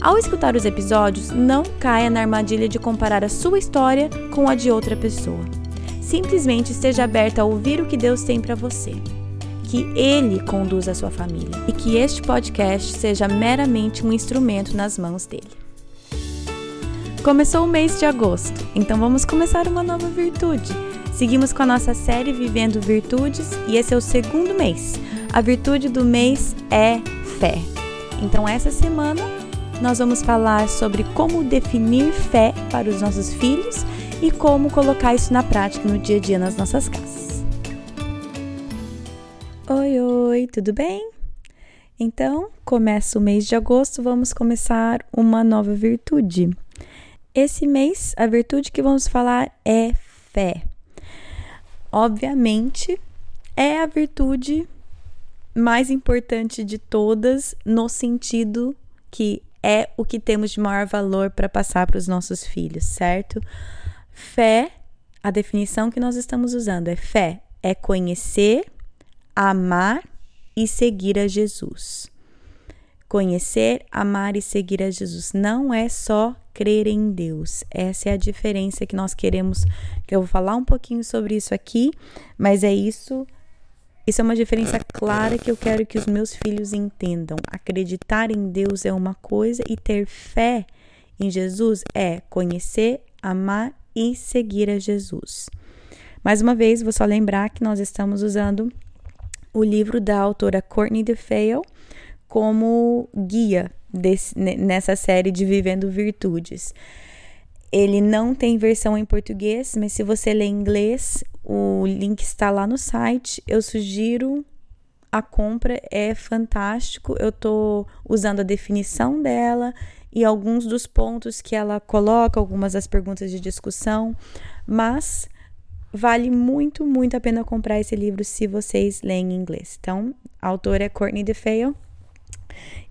Ao escutar os episódios, não caia na armadilha de comparar a sua história com a de outra pessoa. Simplesmente esteja aberta a ouvir o que Deus tem para você. Que Ele conduza a sua família e que este podcast seja meramente um instrumento nas mãos dele. Começou o mês de agosto, então vamos começar uma nova virtude. Seguimos com a nossa série Vivendo Virtudes e esse é o segundo mês. A virtude do mês é fé. Então, essa semana nós vamos falar sobre como definir fé para os nossos filhos e como colocar isso na prática no dia a dia nas nossas casas. Oi, oi, tudo bem? Então, começa o mês de agosto, vamos começar uma nova virtude. Esse mês, a virtude que vamos falar é fé. Obviamente, é a virtude mais importante de todas, no sentido que é o que temos de maior valor para passar para os nossos filhos, certo? Fé, a definição que nós estamos usando é fé, é conhecer, amar e seguir a Jesus. Conhecer, amar e seguir a Jesus não é só crer em Deus. Essa é a diferença que nós queremos, que eu vou falar um pouquinho sobre isso aqui, mas é isso isso é uma diferença clara que eu quero que os meus filhos entendam. Acreditar em Deus é uma coisa e ter fé em Jesus é conhecer, amar e seguir a Jesus. Mais uma vez, vou só lembrar que nós estamos usando o livro da autora Courtney DeFeo como guia desse, nessa série de Vivendo Virtudes. Ele não tem versão em português, mas se você ler inglês, o link está lá no site. Eu sugiro a compra, é fantástico. Eu estou usando a definição dela e alguns dos pontos que ela coloca, algumas das perguntas de discussão, mas vale muito, muito a pena comprar esse livro se vocês leem em inglês. Então, a autora é Courtney DeFeo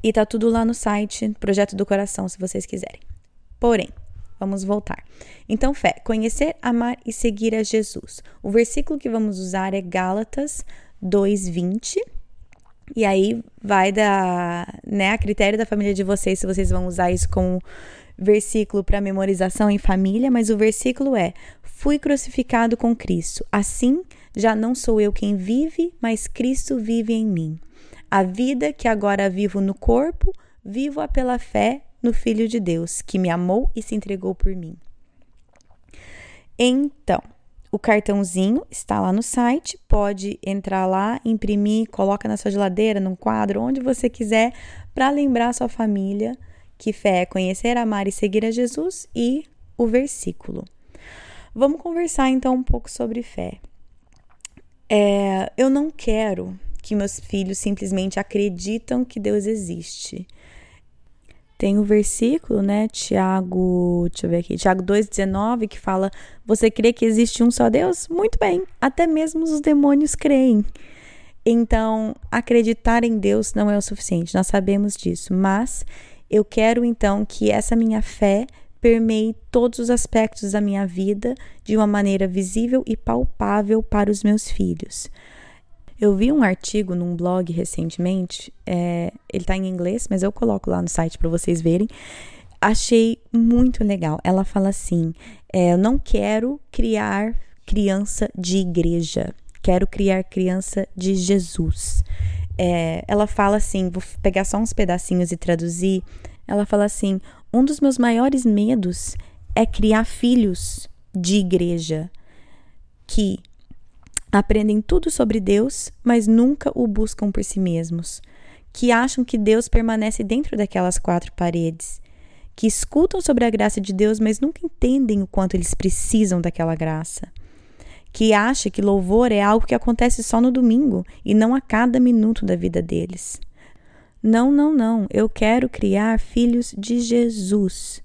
e tá tudo lá no site Projeto do Coração, se vocês quiserem. Porém, Vamos voltar. Então, fé, conhecer, amar e seguir a Jesus. O versículo que vamos usar é Gálatas 2:20. E aí vai da, né, a critério da família de vocês se vocês vão usar isso como versículo para memorização em família, mas o versículo é: Fui crucificado com Cristo. Assim, já não sou eu quem vive, mas Cristo vive em mim. A vida que agora vivo no corpo, vivo-a pela fé no Filho de Deus, que me amou e se entregou por mim. Então, o cartãozinho está lá no site, pode entrar lá, imprimir, coloca na sua geladeira, num quadro, onde você quiser, para lembrar sua família que fé é conhecer, amar e seguir a Jesus e o versículo. Vamos conversar então um pouco sobre fé. É, eu não quero que meus filhos simplesmente acreditam que Deus existe. Tem o um versículo, né, Tiago, deixa eu ver aqui, Tiago 2,19, que fala: Você crê que existe um só Deus? Muito bem, até mesmo os demônios creem. Então, acreditar em Deus não é o suficiente, nós sabemos disso, mas eu quero então que essa minha fé permeie todos os aspectos da minha vida de uma maneira visível e palpável para os meus filhos. Eu vi um artigo num blog recentemente, é, ele tá em inglês, mas eu coloco lá no site para vocês verem. Achei muito legal. Ela fala assim: é, Eu não quero criar criança de igreja, quero criar criança de Jesus. É, ela fala assim: vou pegar só uns pedacinhos e traduzir. Ela fala assim: Um dos meus maiores medos é criar filhos de igreja que aprendem tudo sobre Deus, mas nunca o buscam por si mesmos, que acham que Deus permanece dentro daquelas quatro paredes, que escutam sobre a graça de Deus, mas nunca entendem o quanto eles precisam daquela graça, que acham que louvor é algo que acontece só no domingo e não a cada minuto da vida deles. Não, não, não. Eu quero criar filhos de Jesus.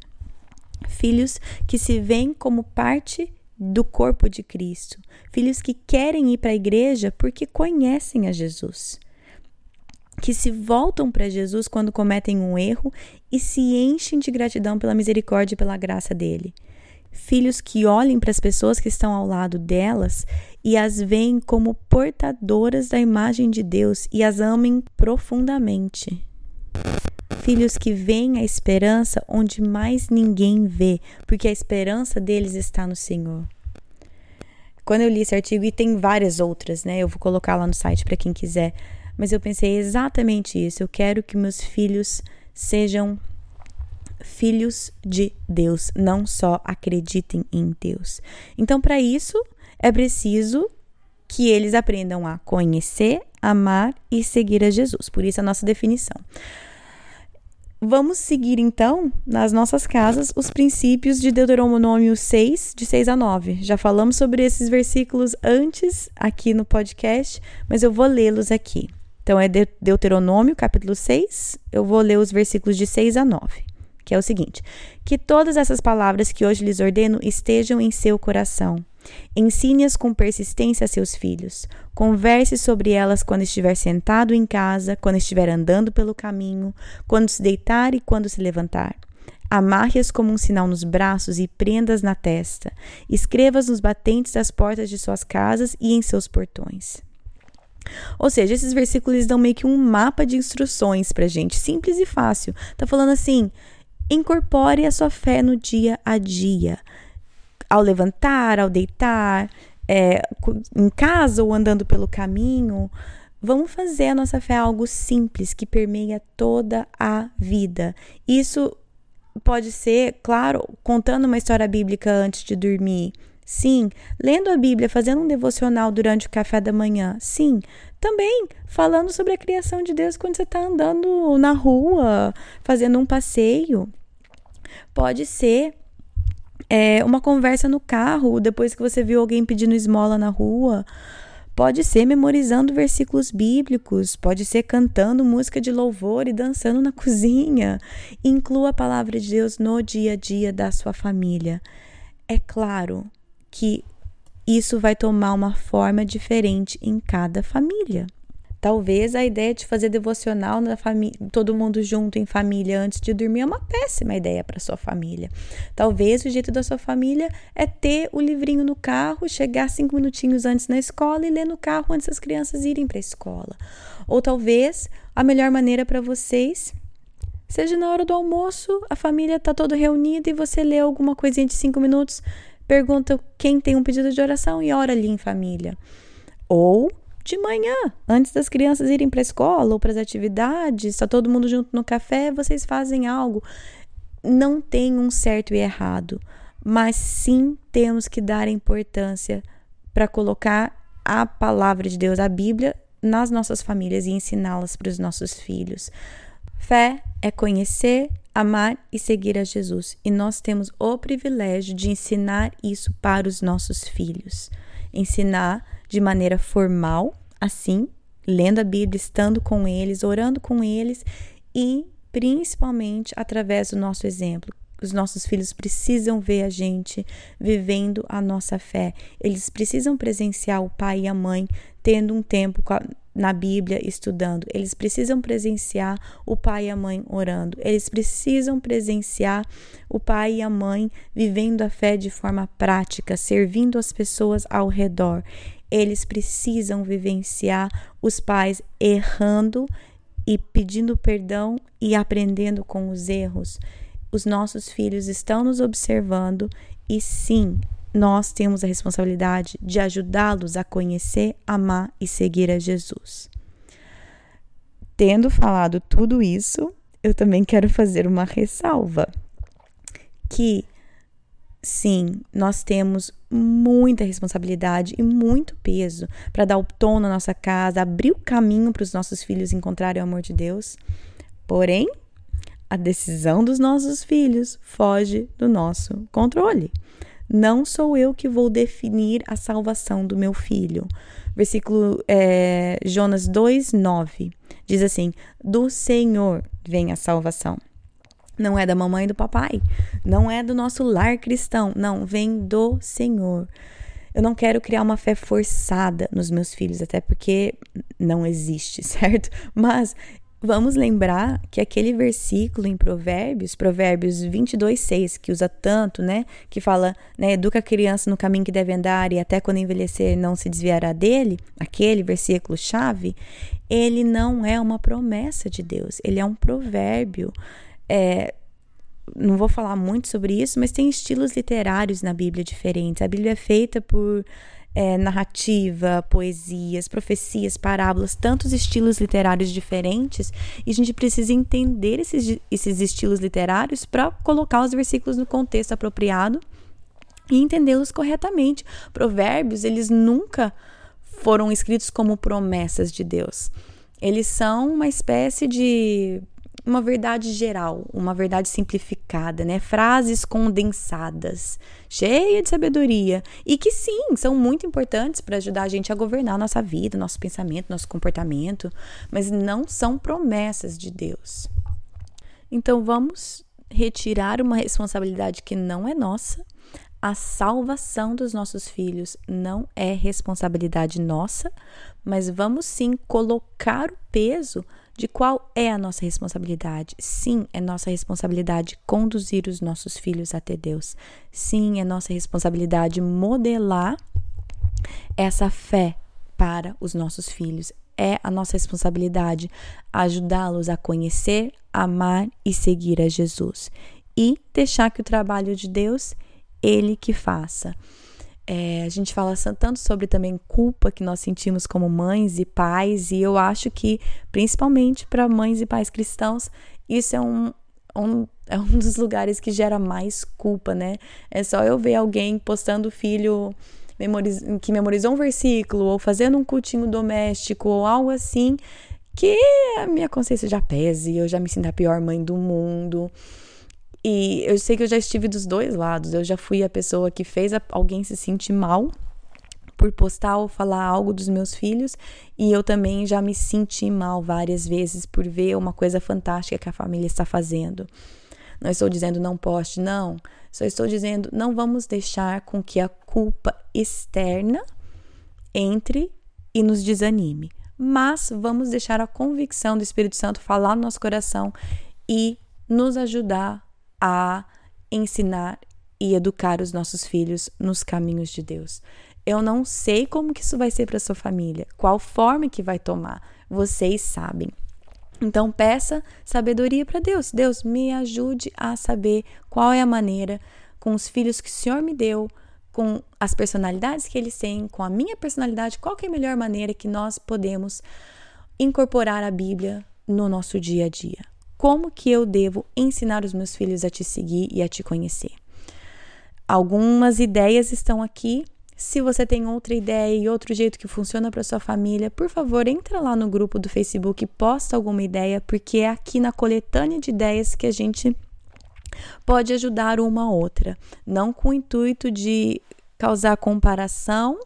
Filhos que se veem como parte do corpo de Cristo. Filhos que querem ir para a igreja porque conhecem a Jesus. Que se voltam para Jesus quando cometem um erro e se enchem de gratidão pela misericórdia e pela graça dele. Filhos que olhem para as pessoas que estão ao lado delas e as veem como portadoras da imagem de Deus e as amem profundamente. Filhos que veem a esperança onde mais ninguém vê, porque a esperança deles está no Senhor. Quando eu li esse artigo, e tem várias outras, né? Eu vou colocar lá no site para quem quiser. Mas eu pensei exatamente isso. Eu quero que meus filhos sejam filhos de Deus, não só acreditem em Deus. Então, para isso, é preciso que eles aprendam a conhecer, amar e seguir a Jesus. Por isso a nossa definição. Vamos seguir então, nas nossas casas, os princípios de Deuteronômio 6, de 6 a 9. Já falamos sobre esses versículos antes aqui no podcast, mas eu vou lê-los aqui. Então é Deuteronômio, capítulo 6, eu vou ler os versículos de 6 a 9 que é o seguinte: que todas essas palavras que hoje lhes ordeno estejam em seu coração. Ensine-as com persistência a seus filhos. Converse sobre elas quando estiver sentado em casa, quando estiver andando pelo caminho, quando se deitar e quando se levantar. Amarre-as como um sinal nos braços e prendas na testa. Escreva-as nos batentes das portas de suas casas e em seus portões. Ou seja, esses versículos dão meio que um mapa de instruções pra gente, simples e fácil. Tá falando assim: Incorpore a sua fé no dia a dia. Ao levantar, ao deitar, é, em casa ou andando pelo caminho. Vamos fazer a nossa fé algo simples que permeia toda a vida. Isso pode ser, claro, contando uma história bíblica antes de dormir. Sim, lendo a Bíblia, fazendo um devocional durante o café da manhã. Sim, também falando sobre a criação de Deus quando você está andando na rua, fazendo um passeio. Pode ser é, uma conversa no carro, depois que você viu alguém pedindo esmola na rua. Pode ser memorizando versículos bíblicos, pode ser cantando música de louvor e dançando na cozinha. Inclua a palavra de Deus no dia a dia da sua família. É claro que isso vai tomar uma forma diferente em cada família. Talvez a ideia de fazer devocional na família, todo mundo junto em família antes de dormir é uma péssima ideia para sua família. Talvez o jeito da sua família é ter o livrinho no carro, chegar cinco minutinhos antes na escola e ler no carro antes das crianças irem para a escola. Ou talvez a melhor maneira para vocês seja na hora do almoço, a família está toda reunida e você lê alguma coisinha de cinco minutos, pergunta quem tem um pedido de oração e ora ali em família. Ou de manhã, antes das crianças irem para a escola ou para as atividades, está todo mundo junto no café, vocês fazem algo. Não tem um certo e errado, mas sim temos que dar importância para colocar a palavra de Deus, a Bíblia, nas nossas famílias e ensiná-las para os nossos filhos. Fé é conhecer, amar e seguir a Jesus, e nós temos o privilégio de ensinar isso para os nossos filhos. Ensinar de maneira formal, assim, lendo a Bíblia, estando com eles, orando com eles e principalmente através do nosso exemplo. Os nossos filhos precisam ver a gente vivendo a nossa fé. Eles precisam presenciar o pai e a mãe tendo um tempo na Bíblia estudando. Eles precisam presenciar o pai e a mãe orando. Eles precisam presenciar o pai e a mãe vivendo a fé de forma prática, servindo as pessoas ao redor eles precisam vivenciar os pais errando e pedindo perdão e aprendendo com os erros. Os nossos filhos estão nos observando e sim, nós temos a responsabilidade de ajudá-los a conhecer, amar e seguir a Jesus. Tendo falado tudo isso, eu também quero fazer uma ressalva que sim, nós temos muita responsabilidade e muito peso para dar o tom na nossa casa, abrir o caminho para os nossos filhos encontrarem o amor de Deus. Porém, a decisão dos nossos filhos foge do nosso controle. Não sou eu que vou definir a salvação do meu filho. Versículo é, Jonas 2, 9 diz assim: Do Senhor vem a salvação. Não é da mamãe e do papai, não é do nosso lar cristão, não, vem do Senhor. Eu não quero criar uma fé forçada nos meus filhos, até porque não existe, certo? Mas Vamos lembrar que aquele versículo em Provérbios, Provérbios 22, 6, que usa tanto, né? Que fala, né? Educa a criança no caminho que deve andar e até quando envelhecer não se desviará dele. Aquele versículo chave, ele não é uma promessa de Deus, ele é um provérbio. É, não vou falar muito sobre isso, mas tem estilos literários na Bíblia diferentes. A Bíblia é feita por é, narrativa, poesias, profecias, parábolas, tantos estilos literários diferentes, e a gente precisa entender esses, esses estilos literários para colocar os versículos no contexto apropriado e entendê-los corretamente. Provérbios, eles nunca foram escritos como promessas de Deus. Eles são uma espécie de uma verdade geral, uma verdade simplificada, né? Frases condensadas, cheia de sabedoria e que sim, são muito importantes para ajudar a gente a governar a nossa vida, nosso pensamento, nosso comportamento, mas não são promessas de Deus. Então vamos retirar uma responsabilidade que não é nossa. A salvação dos nossos filhos não é responsabilidade nossa, mas vamos sim colocar o peso de qual é a nossa responsabilidade. Sim, é nossa responsabilidade conduzir os nossos filhos até Deus. Sim, é nossa responsabilidade modelar essa fé para os nossos filhos. É a nossa responsabilidade ajudá-los a conhecer, amar e seguir a Jesus. E deixar que o trabalho de Deus, ele que faça. É, a gente fala tanto sobre também culpa que nós sentimos como mães e pais, e eu acho que, principalmente para mães e pais cristãos, isso é um, um, é um dos lugares que gera mais culpa, né? É só eu ver alguém postando o filho memoriz que memorizou um versículo, ou fazendo um cultinho doméstico, ou algo assim, que a minha consciência já pese, eu já me sinto a pior mãe do mundo. E eu sei que eu já estive dos dois lados. Eu já fui a pessoa que fez alguém se sentir mal por postar ou falar algo dos meus filhos, e eu também já me senti mal várias vezes por ver uma coisa fantástica que a família está fazendo. Não estou dizendo não poste, não. Só estou dizendo não vamos deixar com que a culpa externa entre e nos desanime. Mas vamos deixar a convicção do Espírito Santo falar no nosso coração e nos ajudar a ensinar e educar os nossos filhos nos caminhos de Deus. Eu não sei como que isso vai ser para sua família, qual forma que vai tomar. Vocês sabem. Então peça sabedoria para Deus. Deus me ajude a saber qual é a maneira com os filhos que o Senhor me deu, com as personalidades que eles têm, com a minha personalidade, qual é a melhor maneira que nós podemos incorporar a Bíblia no nosso dia a dia como que eu devo ensinar os meus filhos a te seguir e a te conhecer. Algumas ideias estão aqui. Se você tem outra ideia e outro jeito que funciona para sua família, por favor, entra lá no grupo do Facebook e posta alguma ideia, porque é aqui na coletânea de ideias que a gente pode ajudar uma outra, não com o intuito de causar comparação,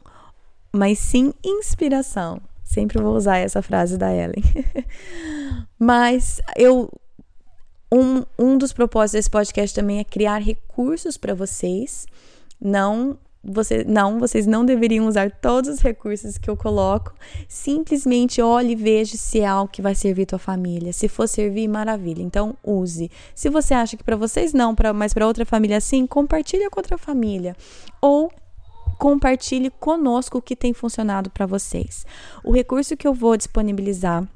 mas sim inspiração. Sempre vou usar essa frase da Ellen. mas eu um, um dos propósitos desse podcast também é criar recursos para vocês. Não, você, não, vocês não deveriam usar todos os recursos que eu coloco. Simplesmente olhe e veja se é algo que vai servir tua família. Se for servir, maravilha. Então use. Se você acha que para vocês não, pra, mas para outra família sim, compartilha com outra família. Ou compartilhe conosco o que tem funcionado para vocês. O recurso que eu vou disponibilizar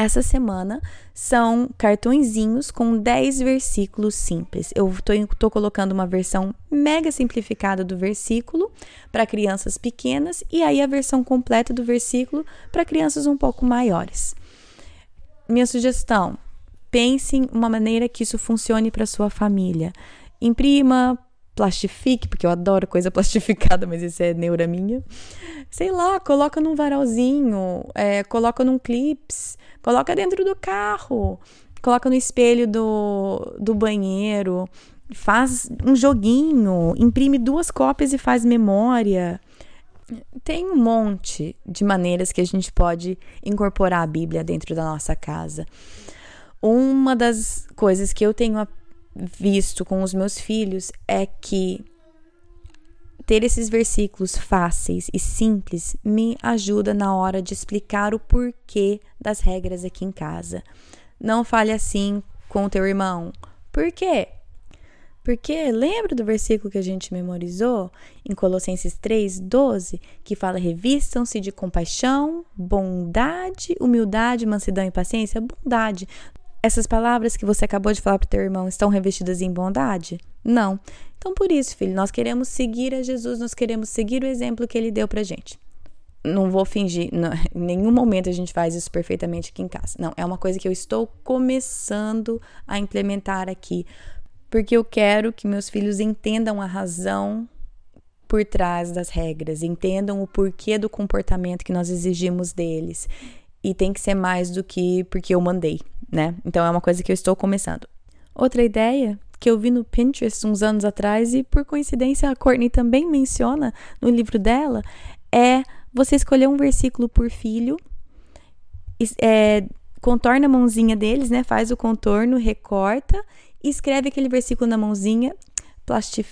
essa semana são cartõezinhos com 10 versículos simples. Eu estou colocando uma versão mega simplificada do versículo para crianças pequenas e aí a versão completa do versículo para crianças um pouco maiores. Minha sugestão: pense em uma maneira que isso funcione para sua família. Imprima, plastifique, porque eu adoro coisa plastificada, mas isso é neura minha. Sei lá, coloca num varalzinho, é, coloca num clips, coloca dentro do carro, coloca no espelho do, do banheiro, faz um joguinho, imprime duas cópias e faz memória. Tem um monte de maneiras que a gente pode incorporar a Bíblia dentro da nossa casa. Uma das coisas que eu tenho visto com os meus filhos é que ter esses versículos fáceis e simples me ajuda na hora de explicar o porquê das regras aqui em casa. Não fale assim com teu irmão. Por quê? Porque lembra do versículo que a gente memorizou em Colossenses 3, 12, que fala: revistam-se de compaixão, bondade, humildade, mansidão e paciência? Bondade. Essas palavras que você acabou de falar para o teu irmão estão revestidas em bondade? Não. Então, por isso, filho, nós queremos seguir a Jesus, nós queremos seguir o exemplo que ele deu para gente. Não vou fingir, não, em nenhum momento a gente faz isso perfeitamente aqui em casa. Não, é uma coisa que eu estou começando a implementar aqui, porque eu quero que meus filhos entendam a razão por trás das regras, entendam o porquê do comportamento que nós exigimos deles. E tem que ser mais do que porque eu mandei, né? Então é uma coisa que eu estou começando. Outra ideia que eu vi no Pinterest uns anos atrás e por coincidência a Courtney também menciona no livro dela é você escolher um versículo por filho, é, contorna a mãozinha deles, né? Faz o contorno, recorta, escreve aquele versículo na mãozinha,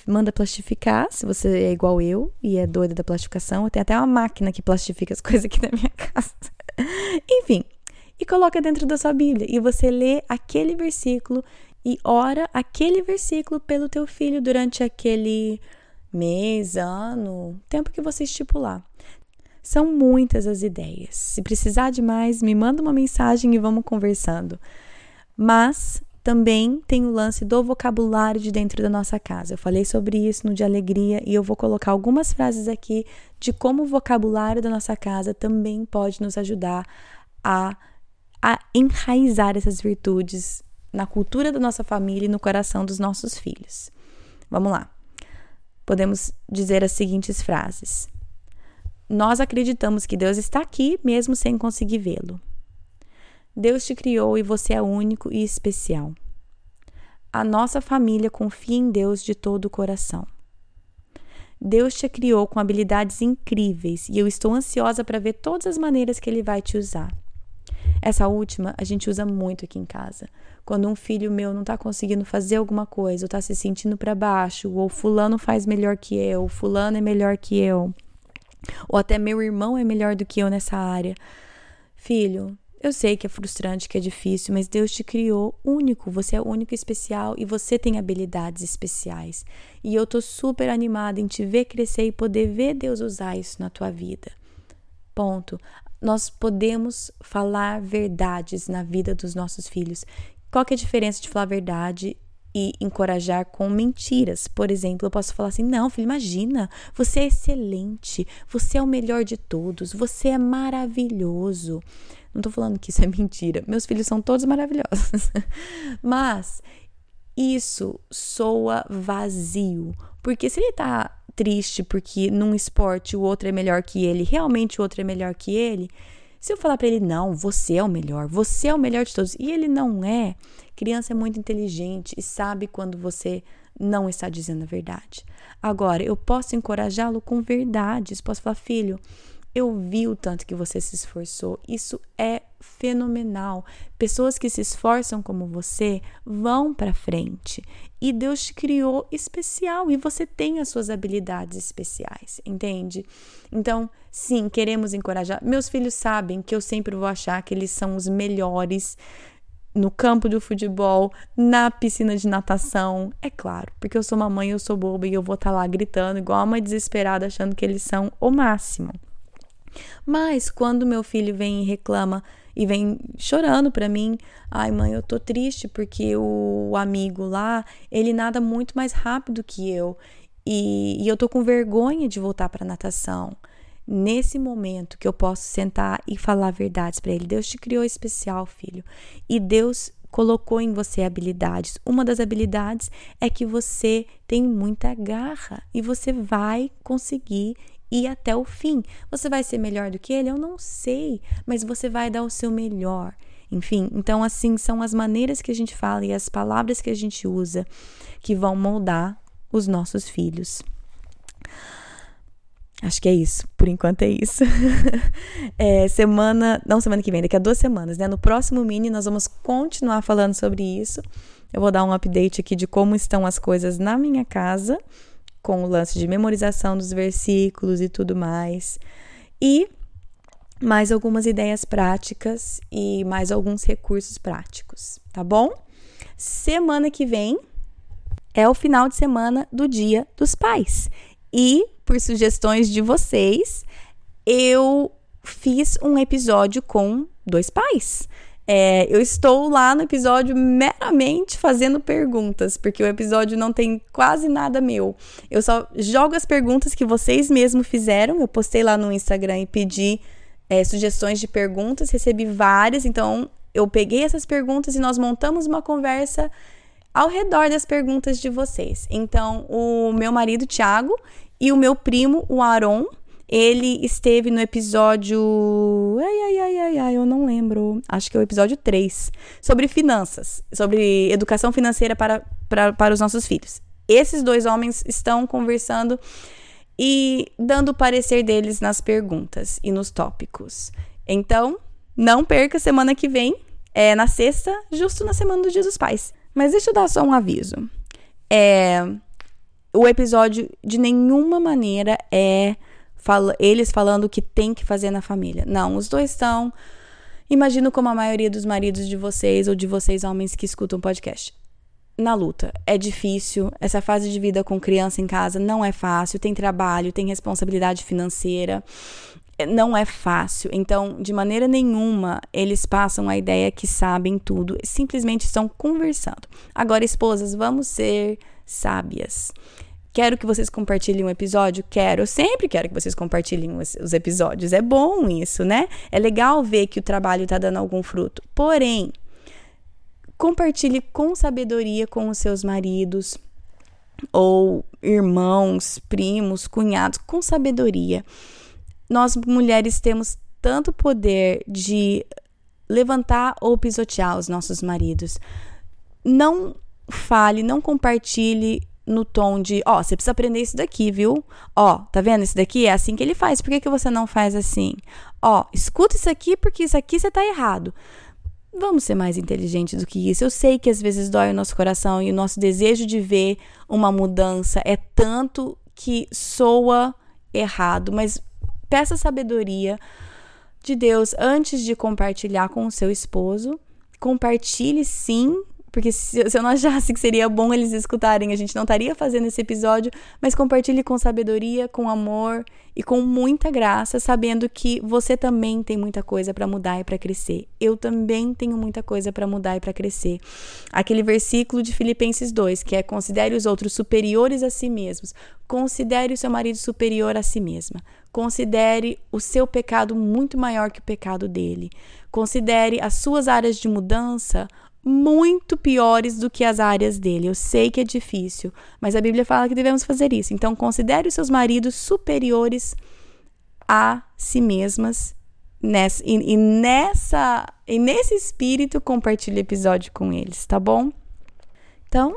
manda plastificar, se você é igual eu e é doida da plastificação. Eu tenho até uma máquina que plastifica as coisas aqui na minha casa. Enfim, e coloca dentro da sua Bíblia. E você lê aquele versículo e ora aquele versículo pelo teu filho durante aquele mês, ano, tempo que você estipular. São muitas as ideias. Se precisar de mais, me manda uma mensagem e vamos conversando. Mas também tem o lance do vocabulário de dentro da nossa casa. Eu falei sobre isso no de alegria e eu vou colocar algumas frases aqui de como o vocabulário da nossa casa também pode nos ajudar a, a enraizar essas virtudes na cultura da nossa família e no coração dos nossos filhos. Vamos lá. Podemos dizer as seguintes frases: Nós acreditamos que Deus está aqui mesmo sem conseguir vê-lo. Deus te criou e você é único e especial. A nossa família confia em Deus de todo o coração. Deus te criou com habilidades incríveis e eu estou ansiosa para ver todas as maneiras que Ele vai te usar. Essa última a gente usa muito aqui em casa. Quando um filho meu não está conseguindo fazer alguma coisa, ou está se sentindo para baixo, ou fulano faz melhor que eu, fulano é melhor que eu, ou até meu irmão é melhor do que eu nessa área. Filho, eu sei que é frustrante, que é difícil, mas Deus te criou único, você é único e especial e você tem habilidades especiais. E eu tô super animada em te ver crescer e poder ver Deus usar isso na tua vida. Ponto nós podemos falar verdades na vida dos nossos filhos. Qual que é a diferença de falar verdade e encorajar com mentiras? Por exemplo, eu posso falar assim: não, filho, imagina, você é excelente, você é o melhor de todos, você é maravilhoso. Não tô falando que isso é mentira, meus filhos são todos maravilhosos. Mas isso soa vazio, porque se ele tá triste porque num esporte o outro é melhor que ele, realmente o outro é melhor que ele, se eu falar para ele, não, você é o melhor, você é o melhor de todos, e ele não é, criança é muito inteligente e sabe quando você não está dizendo a verdade. Agora, eu posso encorajá-lo com verdades, posso falar, filho, eu vi o tanto que você se esforçou. Isso é fenomenal. Pessoas que se esforçam como você vão para frente. E Deus te criou especial e você tem as suas habilidades especiais, entende? Então, sim, queremos encorajar. Meus filhos sabem que eu sempre vou achar que eles são os melhores no campo do futebol, na piscina de natação. É claro, porque eu sou mamãe, eu sou boba e eu vou estar tá lá gritando igual uma desesperada achando que eles são o máximo. Mas quando meu filho vem e reclama e vem chorando para mim, ai mãe, eu tô triste porque o amigo lá, ele nada muito mais rápido que eu e, e eu tô com vergonha de voltar para natação. Nesse momento que eu posso sentar e falar verdades para ele, Deus te criou especial, filho, e Deus colocou em você habilidades. Uma das habilidades é que você tem muita garra e você vai conseguir ir até o fim. Você vai ser melhor do que ele? Eu não sei, mas você vai dar o seu melhor. Enfim, então assim são as maneiras que a gente fala e as palavras que a gente usa que vão moldar os nossos filhos. Acho que é isso. Por enquanto é isso. é, semana. Não, semana que vem, daqui a duas semanas, né? No próximo mini, nós vamos continuar falando sobre isso. Eu vou dar um update aqui de como estão as coisas na minha casa, com o lance de memorização dos versículos e tudo mais. E mais algumas ideias práticas e mais alguns recursos práticos, tá bom? Semana que vem é o final de semana do Dia dos Pais. E por sugestões de vocês, eu fiz um episódio com dois pais. É, eu estou lá no episódio meramente fazendo perguntas, porque o episódio não tem quase nada meu. Eu só jogo as perguntas que vocês mesmos fizeram. Eu postei lá no Instagram e pedi é, sugestões de perguntas, recebi várias, então eu peguei essas perguntas e nós montamos uma conversa ao redor das perguntas de vocês. Então, o meu marido, Thiago, e o meu primo, o Aaron, ele esteve no episódio. Ai, ai, ai, ai, ai, eu não lembro. Acho que é o episódio 3. Sobre finanças. Sobre educação financeira para, para, para os nossos filhos. Esses dois homens estão conversando e dando o parecer deles nas perguntas e nos tópicos. Então, não perca semana que vem. É na sexta, justo na semana do Dia dos Pais. Mas deixa eu dar só um aviso. É o episódio de nenhuma maneira é fala, eles falando o que tem que fazer na família. Não, os dois estão. Imagino como a maioria dos maridos de vocês ou de vocês homens que escutam podcast. Na luta. É difícil. Essa fase de vida com criança em casa não é fácil. Tem trabalho, tem responsabilidade financeira. Não é fácil. Então, de maneira nenhuma, eles passam a ideia que sabem tudo. Simplesmente estão conversando. Agora, esposas, vamos ser sábias. Quero que vocês compartilhem um episódio? Quero. Eu sempre quero que vocês compartilhem os, os episódios. É bom isso, né? É legal ver que o trabalho está dando algum fruto. Porém, compartilhe com sabedoria com os seus maridos ou irmãos, primos, cunhados, com sabedoria. Nós mulheres temos tanto poder de levantar ou pisotear os nossos maridos. Não fale, não compartilhe no tom de, ó, oh, você precisa aprender isso daqui, viu? Ó, oh, tá vendo? Isso daqui é assim que ele faz. Por que, que você não faz assim? Ó, oh, escuta isso aqui porque isso aqui você tá errado. Vamos ser mais inteligentes do que isso. Eu sei que às vezes dói o nosso coração e o nosso desejo de ver uma mudança é tanto que soa errado, mas peça sabedoria de Deus antes de compartilhar com o seu esposo. Compartilhe sim porque se, se eu não achasse que seria bom eles escutarem, a gente não estaria fazendo esse episódio, mas compartilhe com sabedoria, com amor e com muita graça, sabendo que você também tem muita coisa para mudar e para crescer. Eu também tenho muita coisa para mudar e para crescer. Aquele versículo de Filipenses 2, que é considere os outros superiores a si mesmos. Considere o seu marido superior a si mesma. Considere o seu pecado muito maior que o pecado dele. Considere as suas áreas de mudança muito piores do que as áreas dele. Eu sei que é difícil, mas a Bíblia fala que devemos fazer isso. Então, considere os seus maridos superiores a si mesmas. Nessa, e, e nessa e nesse espírito compartilhe episódio com eles, tá bom? Então,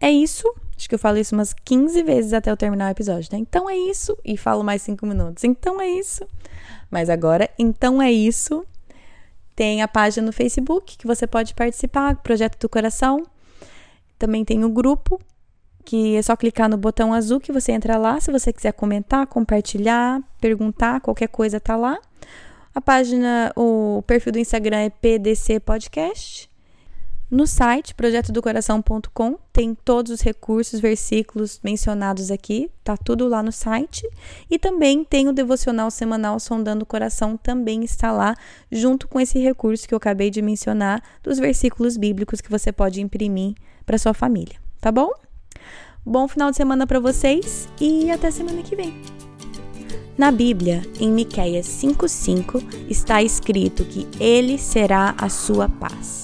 é isso. Acho que eu falo isso umas 15 vezes até eu terminar o episódio, né? Então é isso. E falo mais 5 minutos. Então é isso. Mas agora, então é isso. Tem a página no Facebook que você pode participar, Projeto do Coração. Também tem o grupo, que é só clicar no botão azul que você entra lá. Se você quiser comentar, compartilhar, perguntar, qualquer coisa tá lá. A página, o perfil do Instagram é PDC Podcast. No site projetodocoração.com tem todos os recursos, versículos mencionados aqui, tá tudo lá no site. E também tem o devocional semanal Sondando o Coração, também está lá, junto com esse recurso que eu acabei de mencionar, dos versículos bíblicos que você pode imprimir para sua família, tá bom? Bom final de semana para vocês e até semana que vem. Na Bíblia, em Miqueias 5:5, está escrito que ele será a sua paz.